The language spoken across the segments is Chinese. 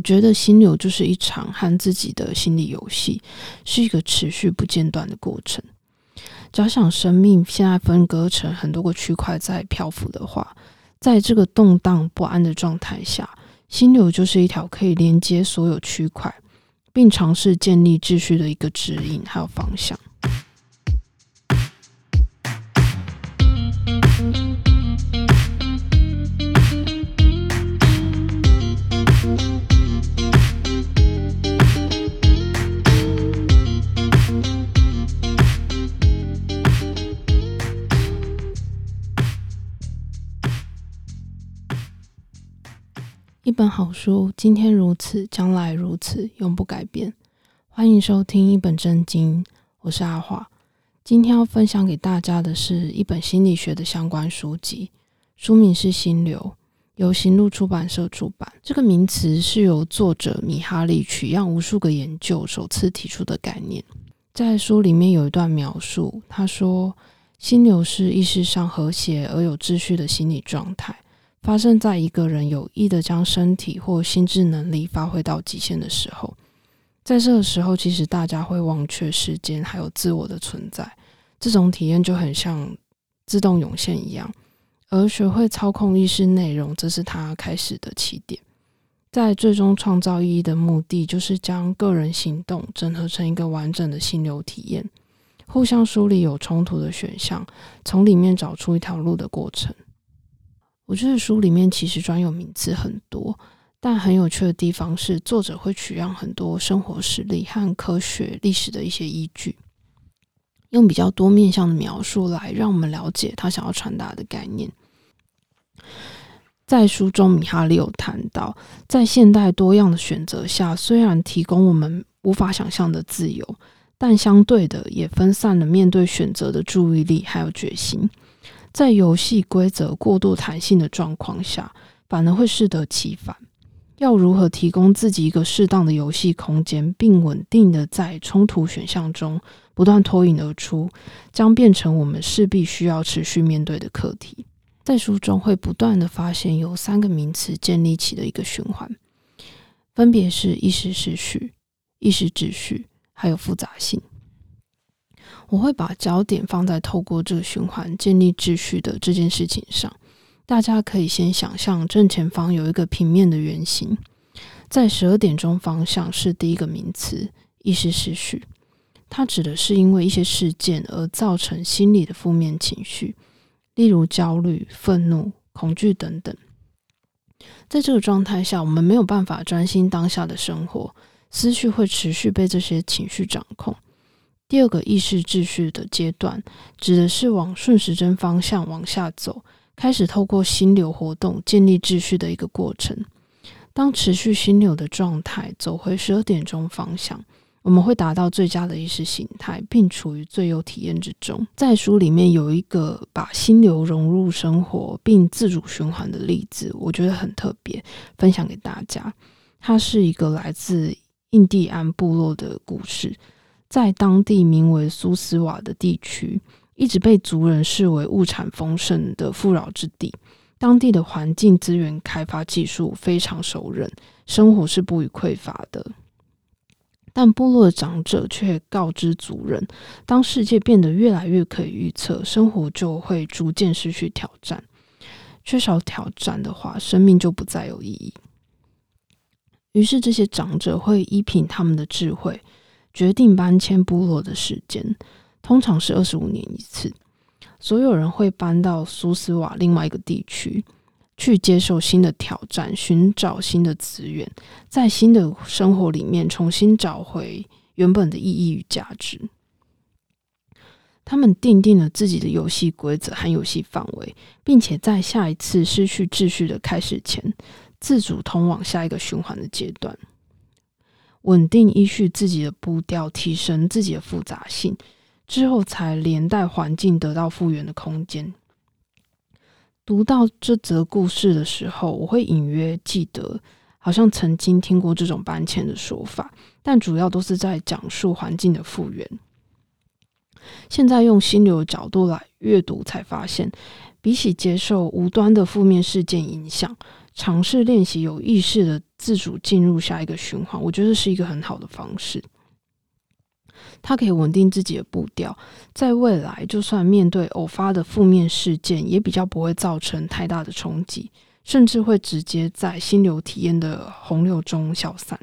我觉得心流就是一场和自己的心理游戏，是一个持续不间断的过程。假想生命现在分割成很多个区块在漂浮的话，在这个动荡不安的状态下，心流就是一条可以连接所有区块，并尝试建立秩序的一个指引还有方向。一本好书，今天如此，将来如此，永不改变。欢迎收听一本正经，我是阿华。今天要分享给大家的是一本心理学的相关书籍，书名是《心流》，由行路出版社出版。这个名词是由作者米哈利取样无数个研究首次提出的概念。在书里面有一段描述，他说：“心流是意识上和谐而有秩序的心理状态。”发生在一个人有意的将身体或心智能力发挥到极限的时候，在这个时候，其实大家会忘却时间还有自我的存在，这种体验就很像自动涌现一样。而学会操控意识内容，这是他开始的起点。在最终创造意义的目的，就是将个人行动整合成一个完整的心流体验，互相梳理有冲突的选项，从里面找出一条路的过程。我觉得书里面其实专有名词很多，但很有趣的地方是，作者会取样很多生活实例和科学历史的一些依据，用比较多面向的描述来让我们了解他想要传达的概念。在书中，米哈利有谈到，在现代多样的选择下，虽然提供我们无法想象的自由，但相对的也分散了面对选择的注意力还有决心。在游戏规则过度弹性的状况下，反而会适得其反。要如何提供自己一个适当的游戏空间，并稳定的在冲突选项中不断脱颖而出，将变成我们势必需要持续面对的课题。在书中会不断的发现由三个名词建立起的一个循环，分别是意识秩序、意识秩序，还有复杂性。我会把焦点放在透过这个循环建立秩序的这件事情上。大家可以先想象正前方有一个平面的圆形，在十二点钟方向是第一个名词——意识秩序。它指的是因为一些事件而造成心理的负面情绪，例如焦虑、愤怒、恐惧等等。在这个状态下，我们没有办法专心当下的生活，思绪会持续被这些情绪掌控。第二个意识秩序的阶段，指的是往顺时针方向往下走，开始透过心流活动建立秩序的一个过程。当持续心流的状态走回十二点钟方向，我们会达到最佳的意识形态，并处于最优体验之中。在书里面有一个把心流融入生活并自主循环的例子，我觉得很特别，分享给大家。它是一个来自印第安部落的故事。在当地名为苏斯瓦的地区，一直被族人视为物产丰盛的富饶之地。当地的环境资源开发技术非常熟稔，生活是不虞匮乏的。但部落的长者却告知族人，当世界变得越来越可以预测，生活就会逐渐失去挑战。缺少挑战的话，生命就不再有意义。于是，这些长者会依凭他们的智慧。决定搬迁部落的时间通常是二十五年一次。所有人会搬到苏斯瓦另外一个地区，去接受新的挑战，寻找新的资源，在新的生活里面重新找回原本的意义与价值。他们订定了自己的游戏规则和游戏范围，并且在下一次失去秩序的开始前，自主通往下一个循环的阶段。稳定依序自己的步调，提升自己的复杂性之后，才连带环境得到复原的空间。读到这则故事的时候，我会隐约记得，好像曾经听过这种搬迁的说法，但主要都是在讲述环境的复原。现在用心流的角度来阅读，才发现，比起接受无端的负面事件影响，尝试练习有意识的自主进入下一个循环，我觉得是一个很好的方式。它可以稳定自己的步调，在未来就算面对偶发的负面事件，也比较不会造成太大的冲击，甚至会直接在心流体验的洪流中消散。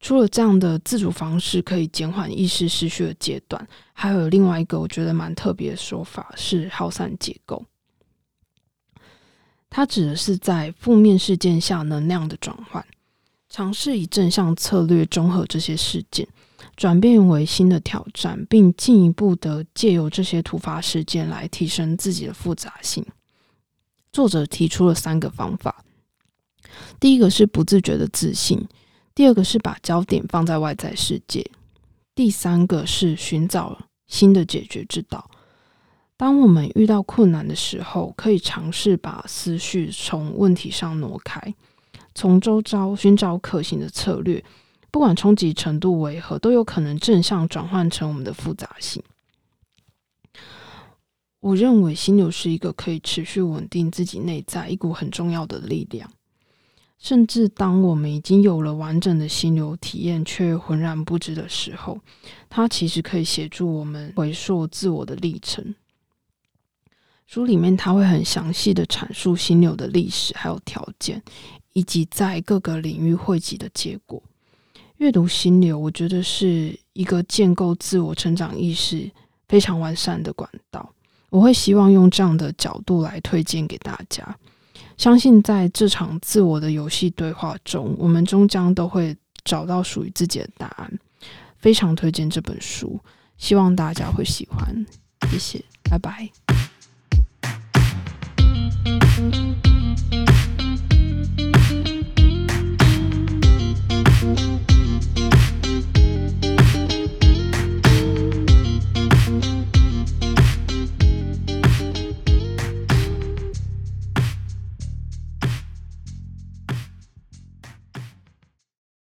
除了这样的自主方式可以减缓意识失去的阶段，还有另外一个我觉得蛮特别的说法是耗散结构。它指的是在负面事件下能量的转换，尝试以正向策略中和这些事件，转变为新的挑战，并进一步的借由这些突发事件来提升自己的复杂性。作者提出了三个方法，第一个是不自觉的自信。第二个是把焦点放在外在世界，第三个是寻找新的解决之道。当我们遇到困难的时候，可以尝试把思绪从问题上挪开，从周遭寻找可行的策略，不管冲击程度为何，都有可能正向转换成我们的复杂性。我认为心流是一个可以持续稳定自己内在一股很重要的力量。甚至当我们已经有了完整的心流体验，却浑然不知的时候，它其实可以协助我们回溯自我的历程。书里面他会很详细的阐述心流的历史，还有条件，以及在各个领域汇集的结果。阅读心流，我觉得是一个建构自我成长意识非常完善的管道。我会希望用这样的角度来推荐给大家。相信在这场自我的游戏对话中，我们终将都会找到属于自己的答案。非常推荐这本书，希望大家会喜欢。谢谢，拜拜。Thank you.